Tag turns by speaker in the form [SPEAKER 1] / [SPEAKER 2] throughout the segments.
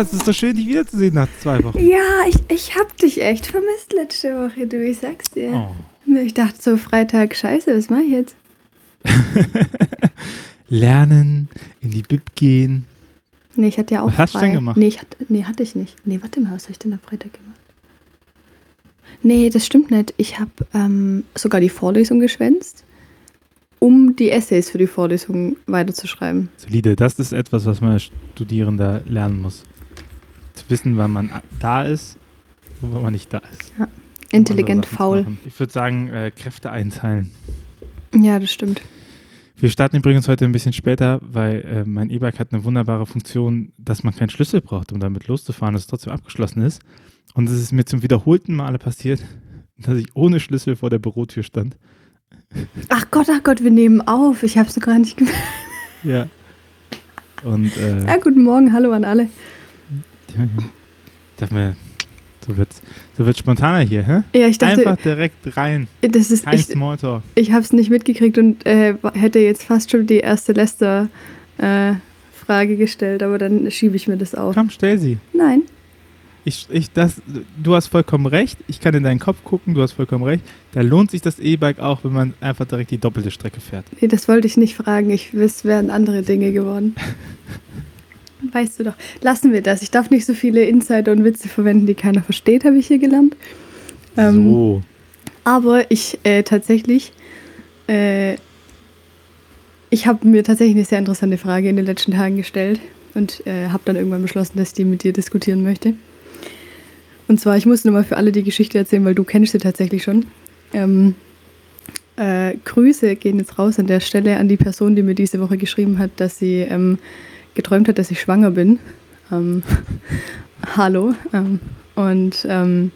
[SPEAKER 1] es ist so schön, dich wiederzusehen nach zwei Wochen.
[SPEAKER 2] Ja, ich, ich hab dich echt vermisst letzte Woche, du, ich sag's dir.
[SPEAKER 1] Oh.
[SPEAKER 2] Ich dachte so, Freitag, scheiße, was mach ich jetzt?
[SPEAKER 1] Lernen, in die Bib gehen.
[SPEAKER 2] Nee, ich hatte ja auch
[SPEAKER 1] Was hast du
[SPEAKER 2] frei.
[SPEAKER 1] denn gemacht?
[SPEAKER 2] Nee, ich hatte, nee, hatte ich nicht. Nee, warte mal, was habe ich denn am Freitag gemacht? Nee, das stimmt nicht. Ich habe ähm, sogar die Vorlesung geschwänzt, um die Essays für die Vorlesung weiterzuschreiben.
[SPEAKER 1] Solide, das ist etwas, was man als Studierender lernen muss. Zu wissen, wann man da ist und wann man nicht da ist. Um
[SPEAKER 2] Intelligent faul.
[SPEAKER 1] machen. Ich würde sagen, äh, Kräfte einteilen.
[SPEAKER 2] Ja, das stimmt.
[SPEAKER 1] Wir starten übrigens heute ein bisschen später, weil äh, mein E-Bike hat eine wunderbare Funktion, dass man keinen Schlüssel braucht, um damit loszufahren, dass es trotzdem abgeschlossen ist. Und es ist mir zum wiederholten Male passiert, dass ich ohne Schlüssel vor der Bürotür stand.
[SPEAKER 2] Ach Gott, ach Gott, wir nehmen auf. Ich habe es gar nicht gemerkt.
[SPEAKER 1] Ja. Und äh,
[SPEAKER 2] Ja, guten Morgen, hallo an alle.
[SPEAKER 1] Darf man, so wird's, so wird's spontaner hier, hä?
[SPEAKER 2] Ja, ich dachte,
[SPEAKER 1] Einfach direkt rein.
[SPEAKER 2] das ist,
[SPEAKER 1] Kein
[SPEAKER 2] ich,
[SPEAKER 1] Smalltalk.
[SPEAKER 2] ich habe es nicht mitgekriegt und äh, hätte jetzt fast schon die erste Lester-Frage gestellt, aber dann schiebe ich mir das auf.
[SPEAKER 1] Komm, stell sie.
[SPEAKER 2] Nein.
[SPEAKER 1] Ich, ich, das, du hast vollkommen recht. Ich kann in deinen Kopf gucken, du hast vollkommen recht. Da lohnt sich das E-Bike auch, wenn man einfach direkt die doppelte Strecke fährt.
[SPEAKER 2] Nee, das wollte ich nicht fragen. Ich es wären andere Dinge geworden. Weißt du doch. Lassen wir das. Ich darf nicht so viele Insider und Witze verwenden, die keiner versteht, habe ich hier gelernt. Ähm,
[SPEAKER 1] so.
[SPEAKER 2] Aber ich äh, tatsächlich, äh, ich habe mir tatsächlich eine sehr interessante Frage in den letzten Tagen gestellt und äh, habe dann irgendwann beschlossen, dass ich die mit dir diskutieren möchte. Und zwar, ich muss nur mal für alle die Geschichte erzählen, weil du kennst sie tatsächlich schon. Ähm, äh, Grüße gehen jetzt raus an der Stelle an die Person, die mir diese Woche geschrieben hat, dass sie ähm, geträumt hat, dass ich schwanger bin. Ähm, hallo. Ähm, und ähm,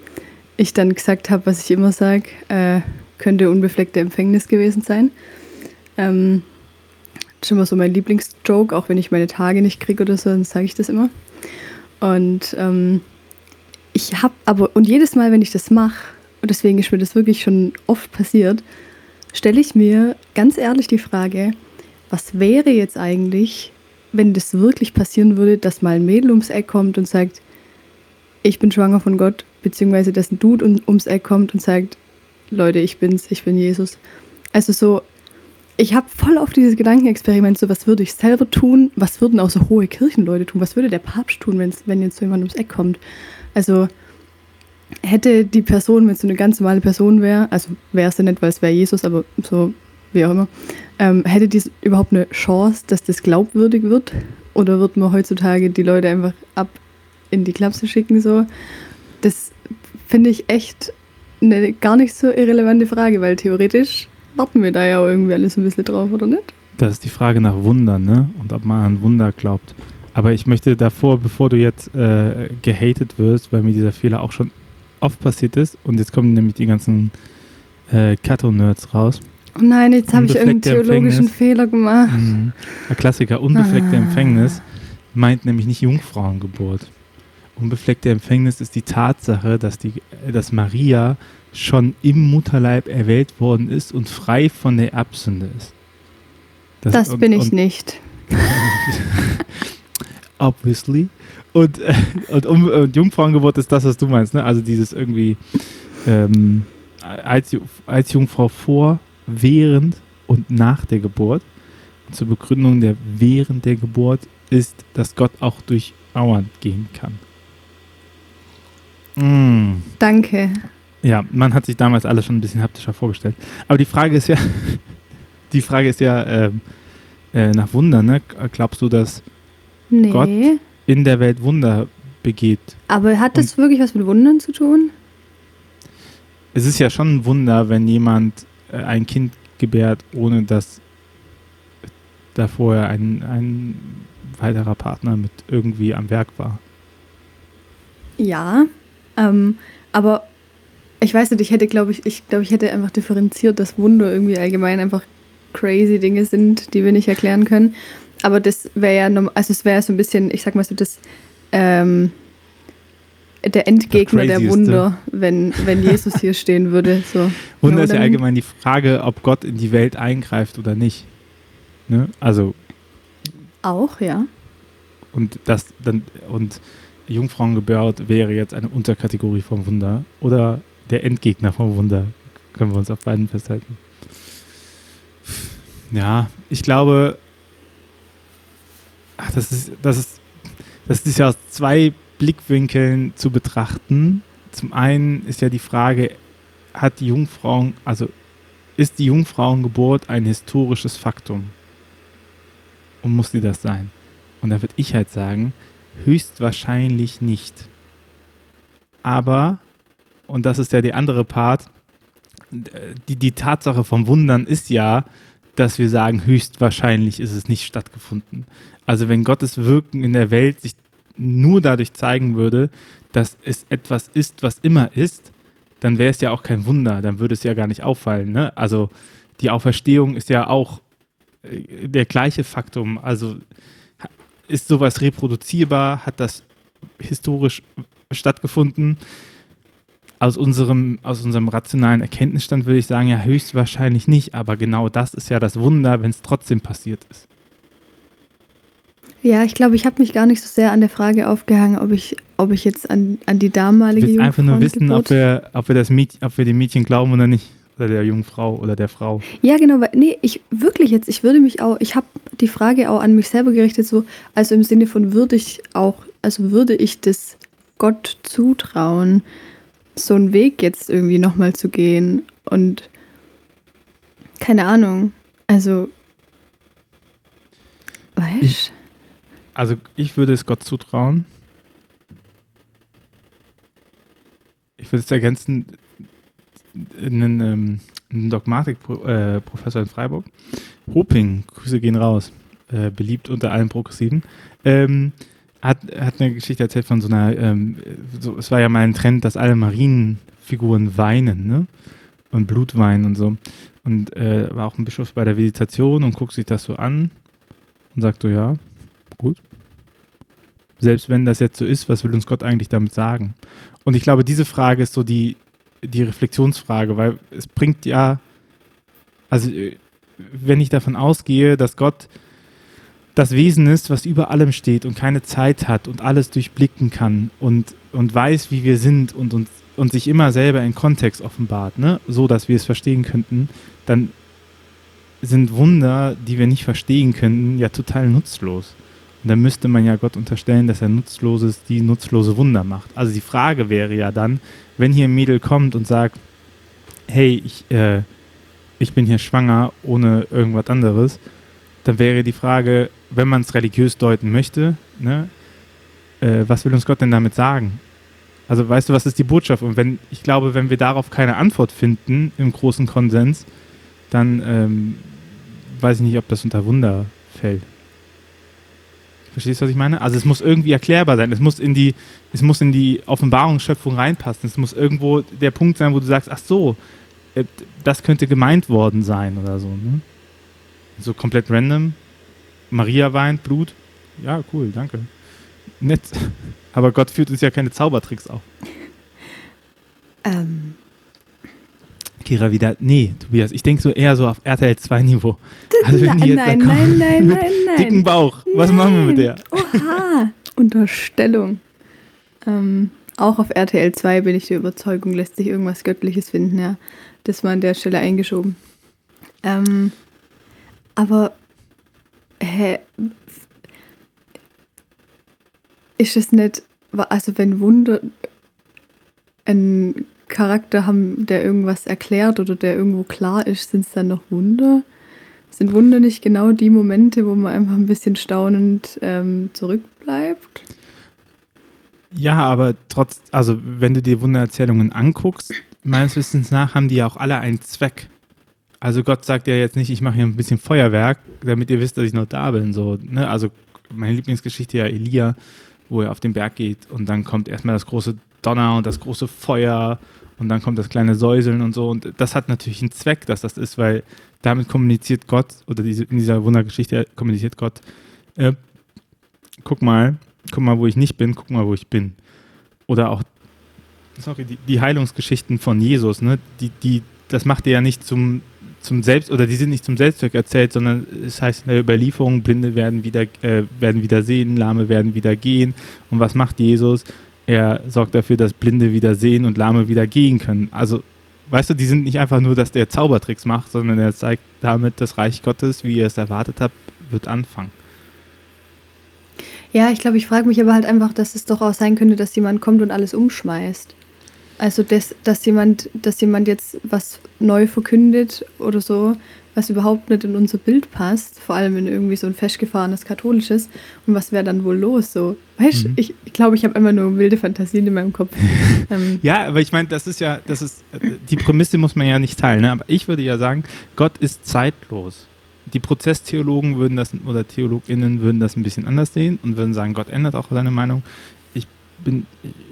[SPEAKER 2] ich dann gesagt habe, was ich immer sage, äh, könnte unbefleckte Empfängnis gewesen sein. Ähm, das ist immer so mein Lieblingsjoke, auch wenn ich meine Tage nicht kriege oder so, dann sage ich das immer. Und ähm, ich habe aber, und jedes Mal, wenn ich das mache, und deswegen ist mir das wirklich schon oft passiert, stelle ich mir ganz ehrlich die Frage, was wäre jetzt eigentlich, wenn das wirklich passieren würde, dass mal ein Mädel ums Eck kommt und sagt, ich bin schwanger von Gott, beziehungsweise dass ein Dude um, ums Eck kommt und sagt, Leute, ich bin's, ich bin Jesus. Also so, ich habe voll auf dieses Gedankenexperiment, so was würde ich selber tun, was würden auch so hohe Kirchenleute tun, was würde der Papst tun, wenn's, wenn jetzt so jemand ums Eck kommt. Also hätte die Person, wenn es so eine ganz normale Person wäre, also wäre es ja nicht, weil es wäre Jesus, aber so wie auch immer, ähm, hätte die überhaupt eine Chance, dass das glaubwürdig wird? Oder wird man heutzutage die Leute einfach ab in die Klapse schicken so? Das finde ich echt eine gar nicht so irrelevante Frage, weil theoretisch warten wir da ja irgendwie alles ein bisschen drauf, oder nicht?
[SPEAKER 1] Das ist die Frage nach Wundern, ne? Und ob man an Wunder glaubt. Aber ich möchte davor, bevor du jetzt äh, gehatet wirst, weil mir dieser Fehler auch schon oft passiert ist, und jetzt kommen nämlich die ganzen äh, Kato-Nerds raus.
[SPEAKER 2] Oh nein, jetzt habe ich irgendeinen theologischen. Fehler gemacht.
[SPEAKER 1] Mhm. Der Klassiker, unbefleckte
[SPEAKER 2] Ah.
[SPEAKER 1] Empfängnis, meint nämlich nicht Jungfrauengeburt. Unbefleckte Empfängnis ist die Tatsache, dass, die, dass Maria schon im Mutterleib erwählt worden ist und frei von der Erbsünde ist.
[SPEAKER 2] Das
[SPEAKER 1] und-
[SPEAKER 2] bin ich
[SPEAKER 1] und,
[SPEAKER 2] nicht.
[SPEAKER 1] Obviously. Und, äh, und, um, und Jungfrauengeburt ist das, was du meinst, ne? Also dieses irgendwie ähm, als, als Jungfrau vor, während und nach der Geburt. Und zur Begründung der während der Geburt ist, dass Gott auch durch Mauern gehen kann. Mm.
[SPEAKER 2] Danke.
[SPEAKER 1] Ja, man hat sich damals alles schon ein bisschen haptischer vorgestellt. Aber die Frage ist ja, die Frage ist ja ähm, äh, nach Wunder, ne? Glaubst du, dass
[SPEAKER 2] Nee.
[SPEAKER 1] Gott in der Welt Wunder begeht?
[SPEAKER 2] Aber hat das wirklich was mit Wundern zu tun?
[SPEAKER 1] Es ist ja schon ein Wunder, wenn jemand äh, ein Kind gebärt, ohne dass da vorher ein, ein weiterer Partner mit irgendwie am Werk war.
[SPEAKER 2] Ja. Ähm, aber ich weiß nicht, ich hätte, glaube ich, ich glaube, ich hätte einfach differenziert, dass Wunder irgendwie allgemein einfach crazy Dinge sind, die wir nicht erklären können. Aber das wäre ja, also es wäre so ein bisschen, ich sag mal so, das, ähm, der Endgegner der. Wunder, wenn, wenn Jesus hier stehen würde. So.
[SPEAKER 1] Wunder
[SPEAKER 2] Ja,
[SPEAKER 1] ist ja allgemein die Frage, ob Gott in die Welt eingreift oder nicht. Ne? Also,
[SPEAKER 2] Auch, ja.
[SPEAKER 1] und das dann, und Jungfrauengeburt wäre jetzt eine Unterkategorie vom Wunder oder der Endgegner vom Wunder. Können wir uns auf beiden festhalten. Ja, ich glaube, ach, das ist, das ist, das ist ja aus zwei Blickwinkeln zu betrachten. Zum einen ist ja die Frage, hat die Jungfrauen, also ist die Jungfrauengeburt ein historisches Faktum? Und muss sie das sein? Und da würde ich halt sagen, höchstwahrscheinlich nicht. Aber, und das ist ja der andere Part, die, die Tatsache vom Wundern ist ja, dass wir sagen, höchstwahrscheinlich ist es nicht stattgefunden. Also wenn Gottes Wirken in der Welt sich nur dadurch zeigen würde, dass es etwas ist, was immer ist, dann wäre es ja auch kein Wunder, dann würde es ja gar nicht auffallen. Ne? Also die Auferstehung ist ja auch äh, der gleiche Faktum. Also ist sowas reproduzierbar? Hat das historisch stattgefunden? Aus unserem, aus unserem rationalen Erkenntnisstand würde ich sagen, ja, höchstwahrscheinlich nicht, aber genau das ist ja das Wunder, wenn es trotzdem passiert ist.
[SPEAKER 2] Ja, ich glaube, ich habe mich gar nicht so sehr an der Frage aufgehangen, ob ich, ob ich jetzt an, an die damalige
[SPEAKER 1] will einfach nur wissen, ob wir, ob, wir das Mädchen, ob wir dem Mädchen glauben oder nicht. Oder der jungen Frau oder der Frau.
[SPEAKER 2] Ja, genau. Weil, nee, ich wirklich jetzt, ich würde mich auch, ich habe die Frage auch an mich selber gerichtet, so, also im Sinne von würde ich auch, also würde ich das Gott zutrauen, so einen Weg jetzt irgendwie nochmal zu gehen und keine Ahnung. Also, weißt
[SPEAKER 1] also ich würde es Gott zutrauen. Ich würde es ergänzen, einen, ähm, einen Dogmatik-Professor in Freiburg, Hoping, Grüße gehen raus, äh, beliebt unter allen Progressiven, ähm, hat, hat eine Geschichte erzählt von so einer, ähm, so, es war ja mal ein Trend, dass alle Marienfiguren weinen, ne? Und Blut weinen und so. Und äh, war auch ein Bischof bei der Visitation und guckt sich das so an und sagt so, ja, gut. Selbst wenn das jetzt so ist, was will uns Gott eigentlich damit sagen? Und ich glaube, diese Frage ist so die, die Reflexionsfrage, weil es bringt ja, also wenn ich davon ausgehe, dass Gott das Wesen ist, was über allem steht und keine Zeit hat und alles durchblicken kann und, und weiß, wie wir sind und, und, und sich immer selber in Kontext offenbart, ne? so dass wir es verstehen könnten, dann sind Wunder, die wir nicht verstehen könnten, ja total nutzlos. Und dann müsste man ja Gott unterstellen, dass er nutzloses, die nutzlose Wunder macht. Also die Frage wäre ja dann, wenn hier ein Mädel kommt und sagt, hey, ich, äh, ich bin hier schwanger ohne irgendwas anderes, dann wäre die Frage, wenn man es religiös deuten möchte, ne, äh, was will uns Gott denn damit sagen? Also weißt du, was ist die Botschaft? Und wenn, ich glaube, wenn wir darauf keine Antwort finden im großen Konsens, dann ähm, weiß ich nicht, ob das unter Wunder fällt. Verstehst du, was ich meine? Also es muss irgendwie erklärbar sein. Es muss in die, es muss in die Offenbarungsschöpfung reinpassen. Es muss irgendwo der Punkt sein, wo du sagst, ach so, äh, das könnte gemeint worden sein oder so. Ne? So komplett random. Maria weint, Blut. Ja, cool, danke. Nett. Aber Gott führt uns ja keine Zaubertricks auf. Ähm, Kira wieder, nee, Tobias, ich denke so eher so auf RTL 2 Niveau.
[SPEAKER 2] Also wenn die jetzt nein, nein, nein, nein, nein.
[SPEAKER 1] Dicken Bauch. Was
[SPEAKER 2] nein.
[SPEAKER 1] machen wir mit der?
[SPEAKER 2] Oha, Unterstellung. Ähm, auch auf RTL 2 bin ich der Überzeugung, lässt sich irgendwas Göttliches finden, ja. Das war an der Stelle eingeschoben. Ähm, aber, hä, ist es nicht, also wenn Wunder ein Charakter haben, der irgendwas erklärt oder der irgendwo klar ist, sind es dann noch Wunder? Sind Wunder nicht genau die Momente, wo man einfach ein bisschen staunend ähm, zurückbleibt?
[SPEAKER 1] Ja, aber trotz, also wenn du dir Wundererzählungen anguckst, meines Wissens nach haben die ja auch alle einen Zweck. Also Gott sagt ja jetzt nicht, ich mache hier ein bisschen Feuerwerk, damit ihr wisst, dass ich noch da bin. So, ne? Also meine Lieblingsgeschichte ja Elia, wo er auf den Berg geht und dann kommt erstmal das große Donner und das große Feuer und dann kommt das kleine Säuseln und so. Und das hat natürlich einen Zweck, dass das ist, weil damit kommuniziert Gott, oder diese, in dieser Wundergeschichte kommuniziert Gott, äh, guck mal, guck mal, wo ich nicht bin, guck mal, wo ich bin. Oder auch, sorry, die, die Heilungsgeschichten von Jesus, ne? Die, die, das macht er ja nicht zum, zum Selbst oder die sind nicht zum Selbstzweck erzählt, sondern es heißt in der Überlieferung, Blinde werden wieder, äh, werden wieder sehen, Lahme werden wieder gehen. Und was macht Jesus? Er sorgt dafür, dass Blinde wieder sehen und Lahme wieder gehen können. Also, weißt du, die sind nicht einfach nur, dass der Zaubertricks macht, sondern er zeigt damit das Reich Gottes, wie ihr es erwartet habt, wird anfangen.
[SPEAKER 2] Ja, ich glaube, ich frage mich aber halt einfach, dass es doch auch sein könnte, dass jemand kommt und alles umschmeißt. Also, das, dass, jemand, dass jemand jetzt was neu verkündet oder so, was überhaupt nicht in unser Bild passt, vor allem in irgendwie so ein festgefahrenes katholisches. Und was wäre dann wohl los? So, weißt mhm. ich, ich glaube, ich habe immer nur wilde Fantasien in meinem Kopf.
[SPEAKER 1] ähm. Ja, aber ich meine, das ist ja, das ist, die Prämisse muss man ja nicht teilen. Ne? Aber ich würde ja sagen, Gott ist zeitlos die Prozesstheologen würden das oder TheologInnen würden das ein bisschen anders sehen und würden sagen, Gott ändert auch seine Meinung. Ich bin,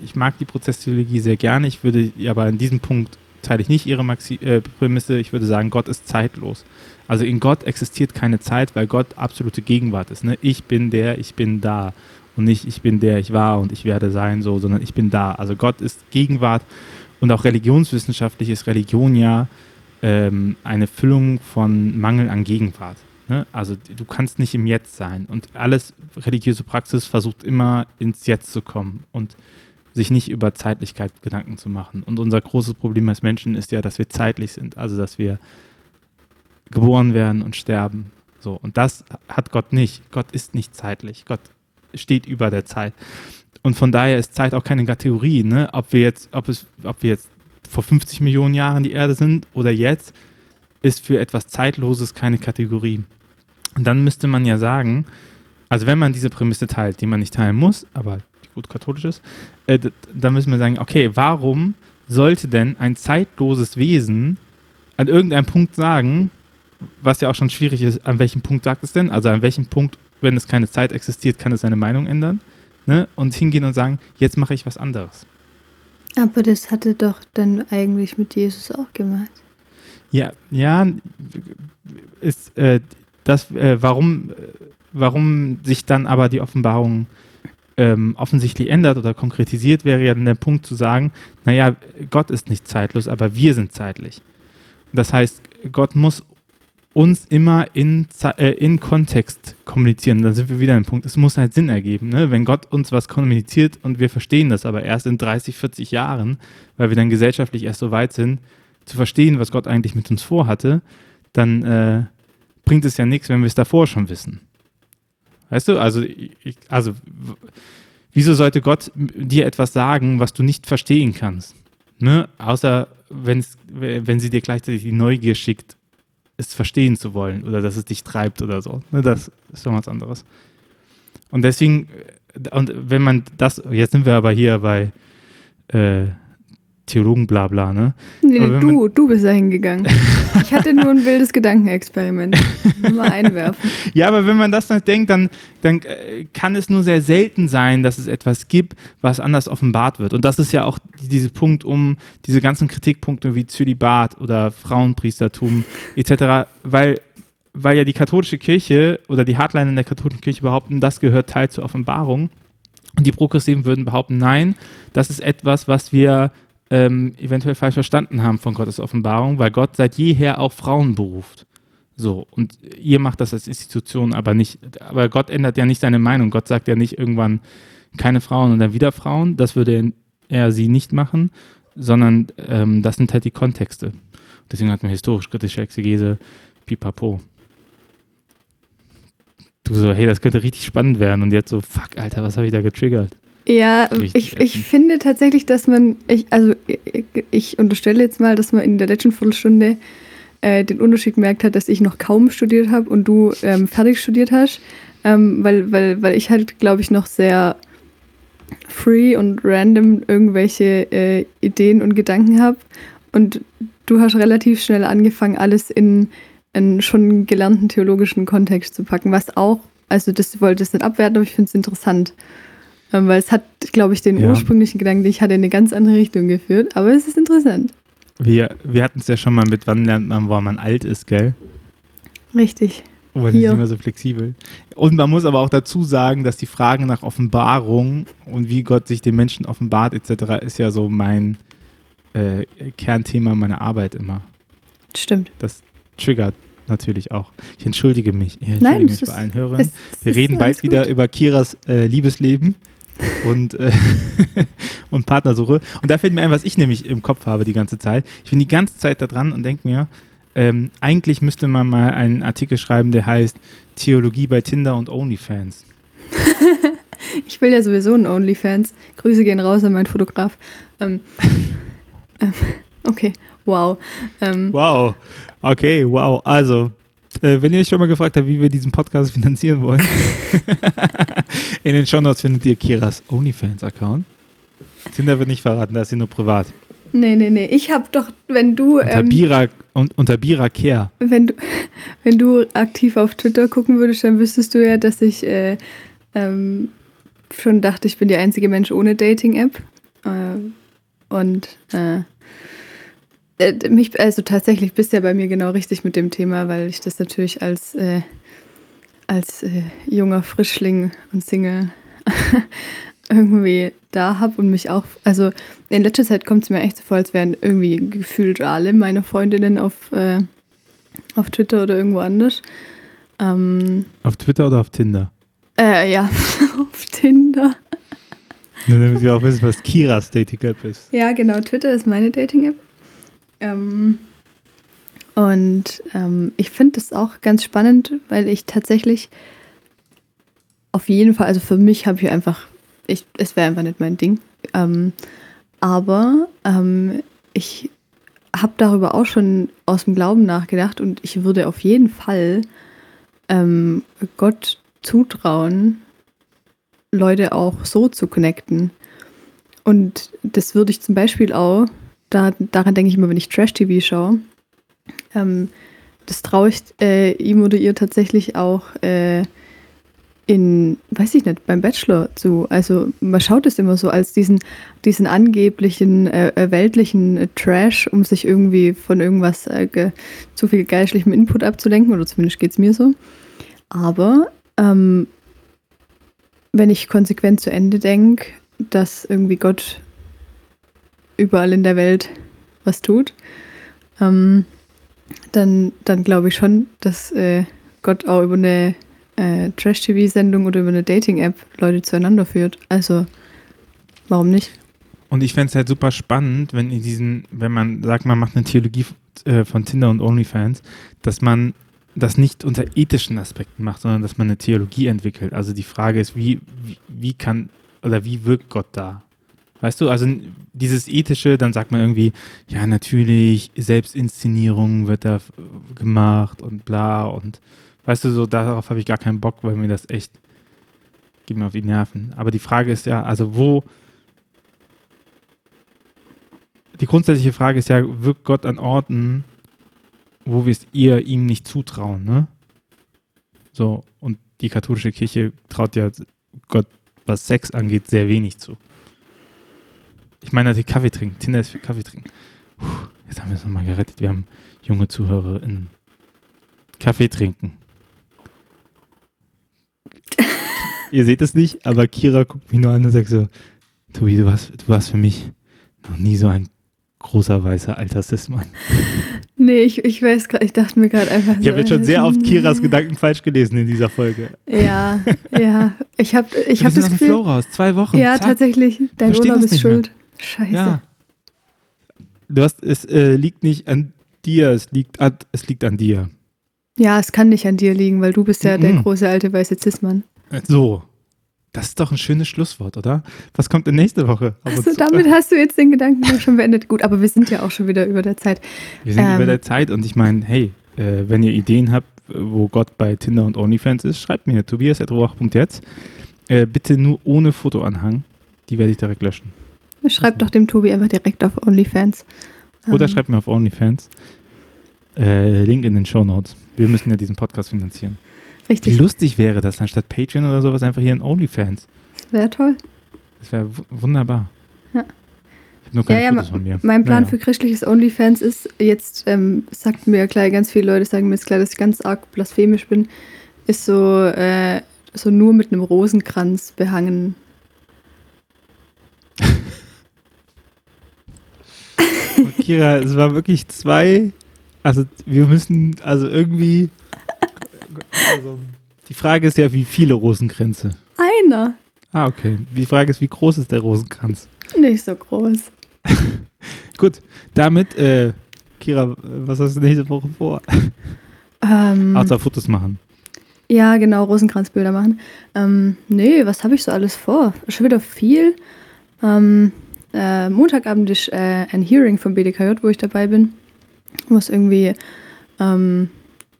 [SPEAKER 1] ich mag die Prozesstheologie sehr gerne. Ich würde aber in diesem Punkt teile ich nicht ihre Maxi äh, Prämisse. Ich würde sagen, Gott ist zeitlos. Also in Gott existiert keine Zeit, weil Gott absolute Gegenwart ist. Ne? Ich bin der, ich bin da. Und nicht ich bin der, ich war und ich werde sein, so, sondern ich bin da. Also Gott ist Gegenwart und auch religionswissenschaftlich ist Religion ja ähm, eine Füllung von Mangel an Gegenwart. Ne? Also du kannst nicht im Jetzt sein. Und alles religiöse Praxis versucht immer ins Jetzt zu kommen und sich nicht über Zeitlichkeit Gedanken zu machen. Und unser großes Problem als Menschen ist ja, dass wir zeitlich sind, also dass wir geboren werden und sterben. So, und das hat Gott nicht. Gott ist nicht zeitlich. Gott steht über der Zeit. Und von daher ist Zeit auch keine Kategorie, ne? Ob wir jetzt, ob es, ob wir jetzt vor 50 Millionen Jahren die Erde sind oder jetzt, ist für etwas Zeitloses keine Kategorie. Und dann müsste man ja sagen, also wenn man diese Prämisse teilt, die man nicht teilen muss, aber gut katholisch ist, äh, dann müssen wir sagen, okay, warum sollte denn ein zeitloses Wesen an irgendeinem Punkt sagen, was ja auch schon schwierig ist, an welchem Punkt sagt es denn? Also an welchem Punkt, wenn es keine Zeit existiert, kann es seine Meinung ändern? Ne? Und hingehen und sagen, jetzt mache ich was anderes.
[SPEAKER 2] Aber das hatte doch dann eigentlich mit Jesus auch gemacht.
[SPEAKER 1] Ja, ja, ist äh, das, äh, warum, warum sich dann aber die Offenbarung ähm, offensichtlich ändert oder konkretisiert, wäre ja dann der Punkt zu sagen, naja, Gott ist nicht zeitlos, aber wir sind zeitlich. Das heißt, Gott muss uns immer in, äh, in Kontext kommunizieren. Dann sind wir wieder im Punkt. Es muss halt Sinn ergeben. Ne? Wenn Gott uns was kommuniziert und wir verstehen das aber erst in 30, 40 Jahren, weil wir dann gesellschaftlich erst so weit sind, zu verstehen, was Gott eigentlich mit uns vorhatte, dann äh, bringt es ja nichts, wenn wir es davor schon wissen. Weißt du? Also, ich, also wieso sollte Gott dir etwas sagen, was du nicht verstehen kannst? Ne? Außer wenn's, wenn sie dir gleichzeitig die Neugier schickt es verstehen zu wollen oder dass es dich treibt oder so. Ne, das ist doch was anderes. Und deswegen, äh, und wenn man das, jetzt sind wir aber hier bei äh, Theologen blabla, ne?
[SPEAKER 2] Nee, du, man, du bist da hingegangen. ich hatte nur ein wildes Gedankenexperiment. Mal einwerfen.
[SPEAKER 1] ja, aber wenn man das nicht denkt, dann, dann äh, kann es nur sehr selten sein, dass es etwas gibt, was anders offenbart wird. Und das ist ja auch diese Punkt um diese ganzen Kritikpunkte wie Zölibat oder Frauenpriestertum etc., weil weil ja die katholische Kirche oder die Hardliner in der katholischen Kirche behaupten, das gehört Teil zur Offenbarung. Und die Progressiven würden behaupten, nein, das ist etwas, was wir ähm, eventuell falsch verstanden haben von Gottes Offenbarung, weil Gott seit jeher auch Frauen beruft. So, und ihr macht das als Institution aber nicht, aber Gott ändert ja nicht seine Meinung. Gott sagt ja nicht irgendwann keine Frauen und dann wieder Frauen, das würde er sie nicht machen, sondern ähm, das sind halt die Kontexte. Deswegen hat man historisch-kritische Exegese, pipapo. Du so, hey, das könnte richtig spannend werden und jetzt so, fuck, Alter, was habe ich da getriggert?
[SPEAKER 2] Ja, ich, ich finde tatsächlich, dass man, ich, also ich, ich, unterstelle jetzt mal, dass man in der letzten Viertelstunde äh, den Unterschied gemerkt hat, dass ich noch kaum studiert habe und du ähm, fertig studiert hast, ähm, weil, weil, weil ich halt, glaube ich, noch sehr free und random irgendwelche äh, Ideen und Gedanken habe und du hast relativ schnell angefangen, alles in einen schon gelernten theologischen Kontext zu packen, was auch, also das wollte es nicht abwerten, aber ich finde es interessant. Ähm, weil es hat, glaube ich, den ja. ursprünglichen Gedanken, den ich hatte, in eine ganz andere Richtung geführt. Aber es ist interessant.
[SPEAKER 1] Wir, wir hatten es ja schon mal mit, wann lernt man, wo man alt ist, gell?
[SPEAKER 2] Richtig.
[SPEAKER 1] Oh, das ist immer so flexibel. Und man muss aber auch dazu sagen, dass die Frage nach Offenbarung und wie Gott sich den Menschen offenbart etc. ist ja so mein äh, Kernthema meiner Arbeit immer.
[SPEAKER 2] Stimmt.
[SPEAKER 1] Das, triggert natürlich auch. Ich entschuldige mich. Ich entschuldige
[SPEAKER 2] Nein,
[SPEAKER 1] mich bei allen Hörern. Wir reden bald wieder über Kiras äh, Liebesleben und, äh, und Partnersuche. Und da fällt mir ein, was ich nämlich im Kopf habe die ganze Zeit. Ich bin die ganze Zeit da dran und denke mir, ähm, eigentlich müsste man mal einen Artikel schreiben, der heißt Theologie bei Tinder und OnlyFans.
[SPEAKER 2] Ich will ja sowieso einen OnlyFans. Grüße gehen raus an meinen Fotograf. Ähm, ähm, okay, wow. Ähm,
[SPEAKER 1] Wow. Okay, wow. Also, äh, wenn ihr euch schon mal gefragt habt, wie wir diesen Podcast finanzieren wollen, in den Shownotes findet ihr Kiras OnlyFans-Account. Tinder wird nicht verraten, da ist sie nur privat.
[SPEAKER 2] Nee, nee, nee. Ich hab doch, wenn du,
[SPEAKER 1] Unter
[SPEAKER 2] ähm,
[SPEAKER 1] Bira, un, unter Bira Care.
[SPEAKER 2] wenn du, wenn du aktiv auf Twitter gucken würdest, dann wüsstest du ja, dass ich äh, ähm, schon dachte, ich bin der einzige Mensch ohne Dating-App. Äh, und äh, äh, mich, also tatsächlich bist du ja bei mir genau richtig mit dem Thema, weil ich das natürlich als, äh, als äh, junger Frischling und Single irgendwie da habe und mich auch, also in letzter Zeit kommt es mir echt so vor, als wären irgendwie gefühlt alle meine Freundinnen auf, äh, auf Twitter oder irgendwo anders. Ähm,
[SPEAKER 1] Auf Twitter oder auf Tinder?
[SPEAKER 2] äh, ja, auf Tinder.
[SPEAKER 1] Nur damit wir auch wissen, was Kiras Dating-App ist.
[SPEAKER 2] Ja, genau, Twitter ist meine Dating-App. Ähm, und ähm, ich finde das auch ganz spannend, weil ich tatsächlich auf jeden Fall, also für mich habe ich einfach, ich, es wäre einfach nicht mein Ding. Ähm, aber ähm, ich habe darüber auch schon aus dem Glauben nachgedacht und ich würde auf jeden Fall ähm, Gott zutrauen, Leute auch so zu connecten. Und das würde ich zum Beispiel auch, da, daran denke ich immer, wenn ich Trash-TV schaue, ähm, das traue ich äh, ihm oder ihr tatsächlich auch äh, in, weiß ich nicht, beim Bachelor zu. Also man schaut es immer so als diesen, diesen angeblichen äh, weltlichen Trash, um sich irgendwie von irgendwas äh, zu viel geistlichem Input abzulenken, oder zumindest geht es mir so. Aber ähm, wenn ich konsequent zu Ende denke, dass irgendwie Gott überall in der Welt was tut, ähm, dann, dann glaube ich schon, dass äh, Gott auch über eine äh, Trash-TV-Sendung oder über eine Dating-App Leute zueinander führt. Also, warum nicht?
[SPEAKER 1] Und ich fände es halt super spannend, wenn in diesen, wenn man sagt, man macht eine Theologie äh, von Tinder und OnlyFans, dass man das nicht unter ethischen Aspekten macht, sondern dass man eine Theologie entwickelt. Also die Frage ist, wie, wie, wie kann oder wie wirkt Gott da? Weißt du, also dieses ethische, dann sagt man irgendwie, ja, natürlich, Selbstinszenierung wird da gemacht und bla und weißt du, so darauf habe ich gar keinen Bock, weil mir das echt geht mir auf die Nerven. Aber die Frage ist ja, also wo die grundsätzliche Frage ist ja, wirkt Gott an Orten, wo wir es ihr ihm nicht zutrauen, ne? So, und die katholische Kirche traut ja Gott, was Sex angeht, sehr wenig zu. Ich meine natürlich Kaffee trinken. Tinder ist für Kaffee trinken. Puh, jetzt haben wir es nochmal gerettet. Wir haben junge ZuhörerInnen. Kaffee trinken. Ihr seht es nicht, aber Kira guckt mich nur an und sagt so, Tobi, du warst, du warst für mich noch nie so ein großer weißer alter Cis-Mann.
[SPEAKER 2] Nee, ich, ich weiß gerade, ich dachte mir gerade einfach
[SPEAKER 1] Ich habe jetzt schon sehr oft Kiras. Gedanken falsch gelesen in dieser Folge.
[SPEAKER 2] Ja, ja. Ich habe ich hab das
[SPEAKER 1] dem Flow
[SPEAKER 2] Gefühl.
[SPEAKER 1] raus. Zwei Wochen.
[SPEAKER 2] Ja,
[SPEAKER 1] Zack.
[SPEAKER 2] tatsächlich. Dein
[SPEAKER 1] Verstehen
[SPEAKER 2] Urlaub ist schuld. Scheiße.
[SPEAKER 1] Ja. Du hast, es äh, liegt nicht an dir, es liegt an, es liegt an dir.
[SPEAKER 2] Ja, es kann nicht an dir liegen, weil du bist ja der
[SPEAKER 1] Mhm.
[SPEAKER 2] große alte weiße Cis-Mann.
[SPEAKER 1] So. Das ist doch ein schönes Schlusswort, oder? Was kommt denn nächste Woche?
[SPEAKER 2] Also damit hast du jetzt den Gedanken schon beendet. Gut, aber wir sind ja auch schon wieder über der Zeit.
[SPEAKER 1] Wir sind
[SPEAKER 2] ähm,
[SPEAKER 1] über der Zeit und ich meine, hey, äh, wenn ihr Ideen habt, wo Gott bei Tinder und OnlyFans ist, schreibt mir tobias.roach.jetzt. Äh, bitte nur ohne Fotoanhang. Die werde ich direkt löschen.
[SPEAKER 2] Schreib doch dem Tobi einfach direkt auf OnlyFans.
[SPEAKER 1] Oder
[SPEAKER 2] Ähm,
[SPEAKER 1] schreibt mir auf OnlyFans. Äh, Link in den Show Notes. Wir müssen ja diesen Podcast finanzieren. Wie
[SPEAKER 2] Richtig,
[SPEAKER 1] lustig wäre das, anstatt Patreon oder sowas einfach hier in OnlyFans.
[SPEAKER 2] wäre toll.
[SPEAKER 1] Das wäre wunderbar.
[SPEAKER 2] Ja.
[SPEAKER 1] Ich habe nur keine
[SPEAKER 2] Ja, ja,
[SPEAKER 1] Fotos von mir.
[SPEAKER 2] Mein Plan
[SPEAKER 1] Naja.
[SPEAKER 2] für christliches OnlyFans ist, jetzt ähm, sagt mir klar, ganz viele Leute sagen mir jetzt klar, dass ich ganz arg blasphemisch bin, ist so, äh, so nur mit einem Rosenkranz behangen.
[SPEAKER 1] Und Kira, es war wirklich zwei Also wir müssen, also irgendwie, also, die Frage ist ja, wie viele Rosenkränze?
[SPEAKER 2] Einer.
[SPEAKER 1] Ah, okay. Die Frage ist, wie groß ist der Rosenkranz?
[SPEAKER 2] Nicht so groß.
[SPEAKER 1] Gut, damit, äh, Kira, was hast du nächste Woche vor?
[SPEAKER 2] Ähm,
[SPEAKER 1] Außer Fotos machen.
[SPEAKER 2] Ja, genau, Rosenkranzbilder machen. Ähm, nee, was habe ich so alles vor? Schon wieder viel. Ähm, äh, Montagabend ist äh, ein Hearing vom BDKJ, wo ich dabei bin. Muss irgendwie, ähm,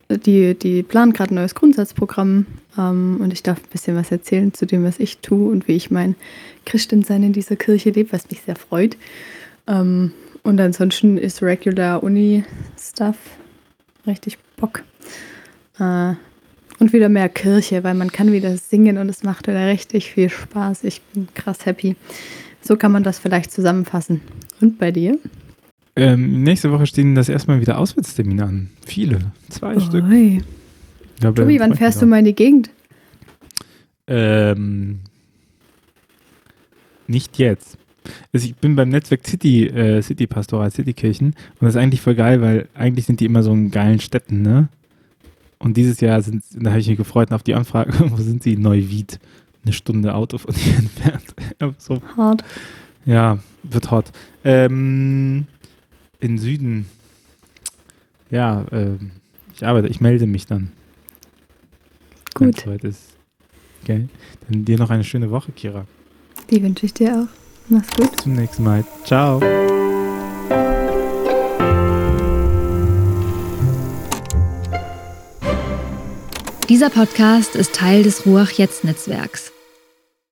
[SPEAKER 2] die, die planen gerade ein neues Grundsatzprogramm ähm, und ich darf ein bisschen was erzählen zu dem, was ich tue und wie ich mein Christensein in dieser Kirche lebe, was mich sehr freut. Ähm, und ansonsten ist Regular Uni-Stuff richtig Bock. Äh, und wieder mehr Kirche, weil man kann wieder singen und es macht wieder richtig viel Spaß. Ich bin krass happy. So kann man das vielleicht zusammenfassen. Und bei dir?
[SPEAKER 1] Ähm, nächste Woche stehen das erstmal wieder Auswärtstermine an. Viele. Zwei Stück.
[SPEAKER 2] Oi.
[SPEAKER 1] Ja, bei
[SPEAKER 2] Tobi, wann fährst du mal in die Gegend?
[SPEAKER 1] Ähm, nicht jetzt. Also ich bin beim Netzwerk City, äh, City Pastoral, Citykirchen und das ist eigentlich voll geil, weil eigentlich sind die immer so in geilen Städten, ne? Und dieses Jahr sind, da habe ich mich gefreut auf die Anfrage, wo sind sie? Neuwied. Eine Stunde Auto von hier entfernt. So,
[SPEAKER 2] Hart.
[SPEAKER 1] ja, wird hot. Ähm, in Süden. Ja, ähm, ich arbeite, ich melde mich dann. wenn es
[SPEAKER 2] Gut,
[SPEAKER 1] soweit ist. Okay. Dann dir noch eine schöne Woche, Kira.
[SPEAKER 2] die wünsche ich dir auch. Mach's gut.
[SPEAKER 1] Zum nächsten Mal. Ciao.
[SPEAKER 3] Dieser Podcast ist Teil des Ruach Jetzt Netzwerks.